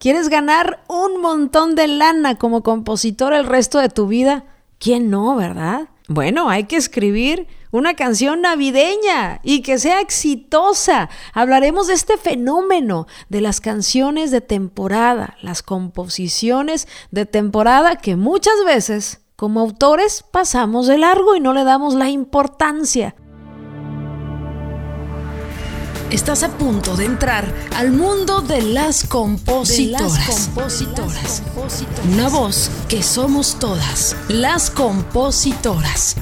¿Quieres ganar un montón de lana como compositor el resto de tu vida? ¿Quién no, verdad? Bueno, hay que escribir una canción navideña y que sea exitosa. Hablaremos de este fenómeno, de las canciones de temporada, las composiciones de temporada que muchas veces como autores pasamos de largo y no le damos la importancia. Estás a punto de entrar al mundo de las compositoras. las compositoras. Una voz que somos todas, las compositoras.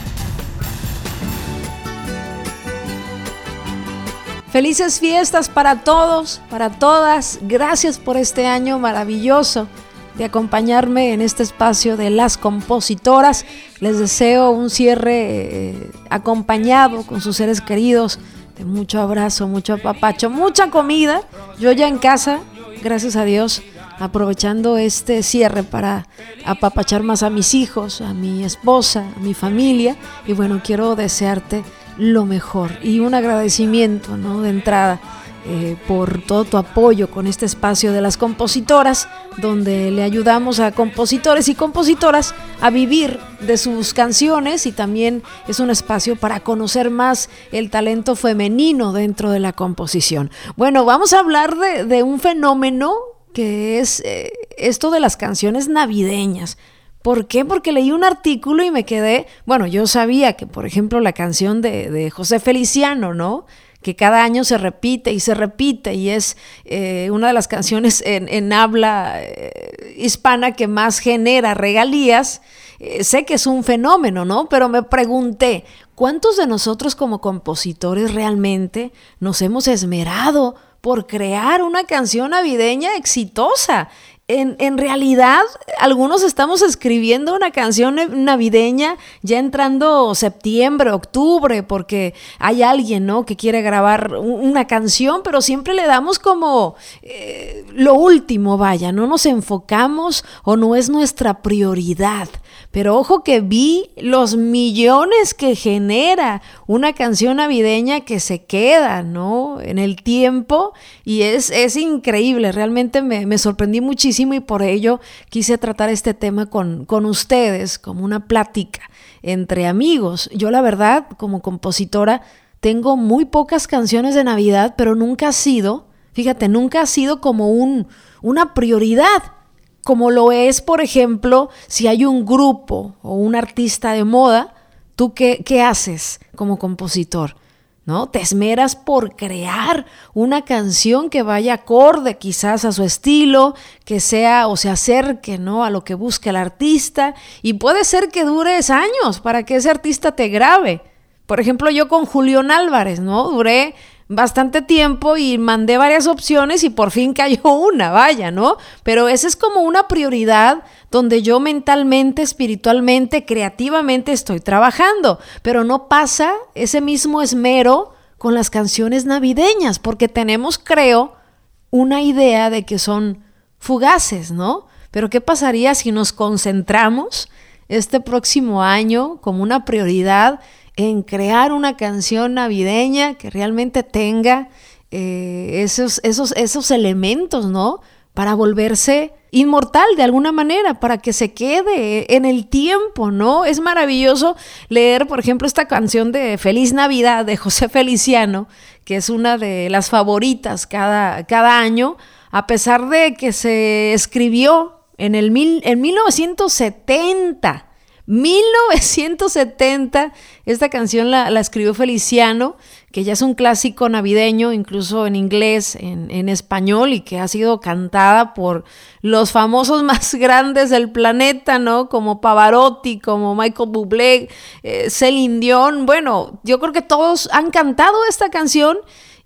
Felices fiestas para todos, para todas. Gracias por este año maravilloso de acompañarme en este espacio de las compositoras. Les deseo un cierre eh, acompañado con sus seres queridos, mucho abrazo, mucho apapacho, mucha comida. Yo ya en casa, gracias a Dios, aprovechando este cierre para apapachar más a mis hijos, a mi esposa, a mi familia. Y bueno, quiero desearte lo mejor y un agradecimiento ¿no? de entrada eh, por todo tu apoyo con este espacio de las compositoras, donde le ayudamos a compositores y compositoras a vivir de sus canciones y también es un espacio para conocer más el talento femenino dentro de la composición. Bueno, vamos a hablar de, un fenómeno que es eh, esto de las canciones navideñas. ¿Por qué? Porque leí un artículo y me quedé, bueno, yo sabía que, por ejemplo, la canción de, José Feliciano, ¿no? Que cada año se repite y se repite y es eh, una de las canciones en, habla eh, hispana que más genera regalías. Eh, sé que es un fenómeno, ¿no? Pero me pregunté, ¿cuántos de nosotros como compositores realmente nos hemos esmerado por crear una canción navideña exitosa? En, realidad, algunos estamos escribiendo una canción navideña ya entrando septiembre, octubre, porque hay alguien, ¿no? Que quiere grabar una canción, pero siempre le damos como eh, lo último, vaya, no nos enfocamos o no es nuestra prioridad. Pero ojo que vi los millones que genera una canción navideña que se queda, ¿no? En el tiempo y es, es increíble, realmente me, me sorprendí muchísimo y por ello quise tratar este tema con, con ustedes como una plática entre amigos. Yo la verdad, como compositora, tengo muy pocas canciones de Navidad, pero nunca ha sido, fíjate, nunca ha sido como un, una prioridad, como lo es, por ejemplo, si hay un grupo o un artista de moda, ¿tú qué, qué haces como compositor? ¿No? Te esmeras por crear una canción que vaya acorde quizás a su estilo, que sea o se acerque, ¿no? A lo que busca el artista y puede ser que dures años para que ese artista te grabe. Por ejemplo, yo con Julián Álvarez, ¿no? Duré bastante tiempo y mandé varias opciones y por fin cayó una, vaya, ¿no? Pero esa es como una prioridad donde yo mentalmente, espiritualmente, creativamente estoy trabajando, pero no pasa ese mismo esmero con las canciones navideñas, porque tenemos, creo, una idea de que son fugaces, ¿no? Pero ¿qué pasaría si nos concentramos este próximo año como una prioridad en crear una canción navideña que realmente tenga eh, esos, esos, esos elementos, ¿no? Para volverse inmortal de alguna manera, para que se quede en el tiempo, ¿no? Es maravilloso leer, por ejemplo, esta canción de Feliz Navidad de José Feliciano, que es una de las favoritas cada, cada año, a pesar de que se escribió en, el mil, en 1970 1970, esta canción la, escribió Feliciano, que ya es un clásico navideño, incluso en inglés, en, español, y que ha sido cantada por los famosos más grandes del planeta, ¿no? Como Pavarotti, como Michael Bublé, eh, Celine Dion. Bueno, yo creo que todos han cantado esta canción.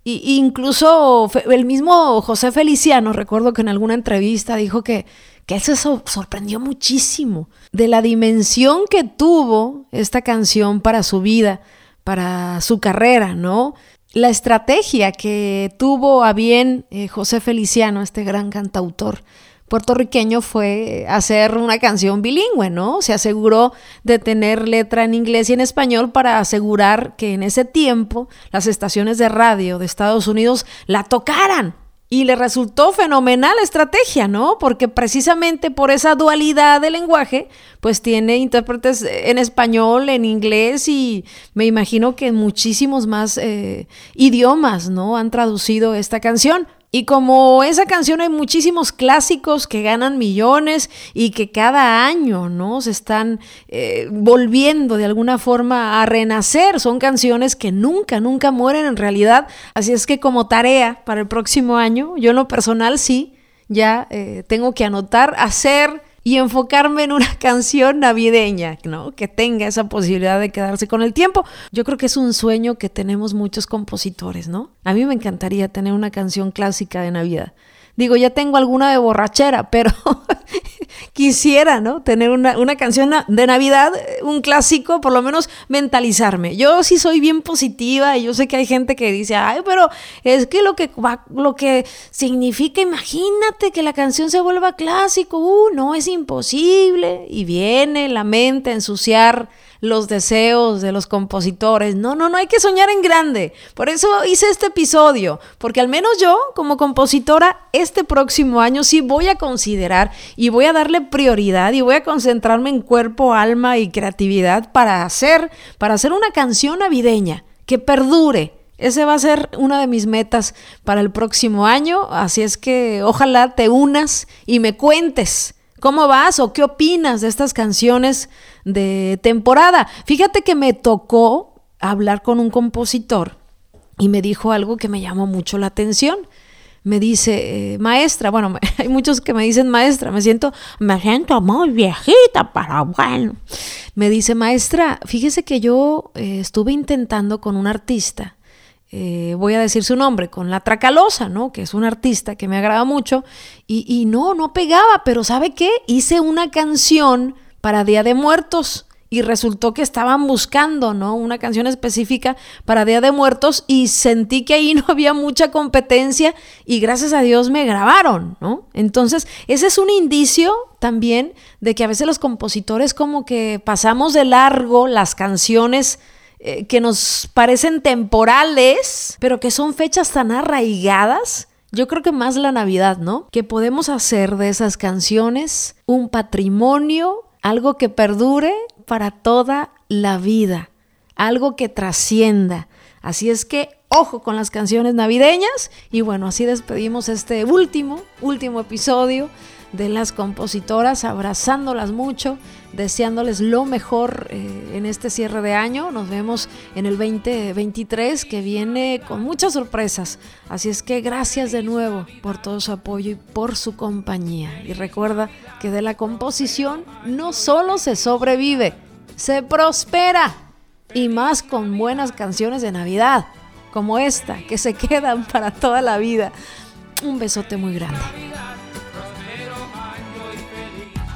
Y incluso el mismo José Feliciano, recuerdo que en alguna entrevista dijo que que se sorprendió muchísimo de la dimensión que tuvo esta canción para su vida, para su carrera, ¿no? La estrategia que tuvo a bien eh, José Feliciano, este gran cantautor puertorriqueño, fue hacer una canción bilingüe, ¿no? Se aseguró de tener letra en inglés y en español para asegurar que en ese tiempo las estaciones de radio de Estados Unidos la tocaran y le resultó fenomenal estrategia, ¿no? Porque precisamente por esa dualidad de lenguaje, pues tiene intérpretes en español, en inglés y me imagino que en muchísimos más eh, idiomas, ¿no? Han traducido esta canción. Y como esa canción hay muchísimos clásicos que ganan millones y que cada año, ¿no? Se están eh, volviendo de alguna forma a renacer. Son canciones que nunca, nunca mueren en realidad. Así es que como tarea para el próximo año, yo en lo personal sí, ya eh, tengo que anotar, hacer y enfocarme en una canción navideña, ¿no? Que tenga esa posibilidad de quedarse con el tiempo. Yo creo que es un sueño que tenemos muchos compositores, ¿no? A mí me encantaría tener una canción clásica de Navidad. Digo, ya tengo alguna de borrachera, pero quisiera, ¿no? Tener una, canción de Navidad, un clásico, por lo menos mentalizarme. Yo sí soy bien positiva y yo sé que hay gente que dice, ay, pero es que lo que, lo que significa, imagínate que la canción se vuelva clásico, uh, no, es imposible. Y viene la mente a ensuciar los deseos de los compositores. No, no, no hay que soñar en grande. Por eso hice este episodio, porque al menos yo, como compositora, este próximo año sí voy a considerar y voy a darle prioridad y voy a concentrarme en cuerpo, alma y creatividad para hacer, para hacer una canción navideña que perdure. Ese va a ser una de mis metas para el próximo año, así es que ojalá te unas y me cuentes ¿Cómo vas o qué opinas de estas canciones de temporada? Fíjate que me tocó hablar con un compositor y me dijo algo que me llamó mucho la atención. Me dice, eh, maestra, bueno, hay muchos que me dicen maestra, me siento, me siento muy viejita para bueno. Me dice, maestra, fíjese que yo eh, estuve intentando con un artista eh, voy a decir su nombre, con La Tracalosa, ¿no? Que es un artista que me agrada mucho. Y, y, no, no pegaba, pero ¿sabe qué? Hice una canción para Día de Muertos y resultó que estaban buscando, ¿no? Una canción específica para Día de Muertos y sentí que ahí no había mucha competencia y gracias a Dios me grabaron, ¿no? Entonces, ese es un indicio también de que a veces los compositores como que pasamos de largo las canciones eh, que nos parecen temporales, pero que son fechas tan arraigadas. Yo creo que más la Navidad, ¿no? Que podemos hacer de esas canciones un patrimonio, algo que perdure para toda la vida, algo que trascienda. Así es que ojo con las canciones navideñas y bueno, así despedimos este último, último episodio de las compositoras, abrazándolas mucho, deseándoles lo mejor eh, en este cierre de año. Nos vemos en el 2023 que viene con muchas sorpresas. Así es que gracias de nuevo por todo su apoyo y por su compañía. Y recuerda que de la composición no solo se sobrevive, se prospera. Y más con buenas canciones de Navidad, como esta, que se quedan para toda la vida. Un besote muy grande.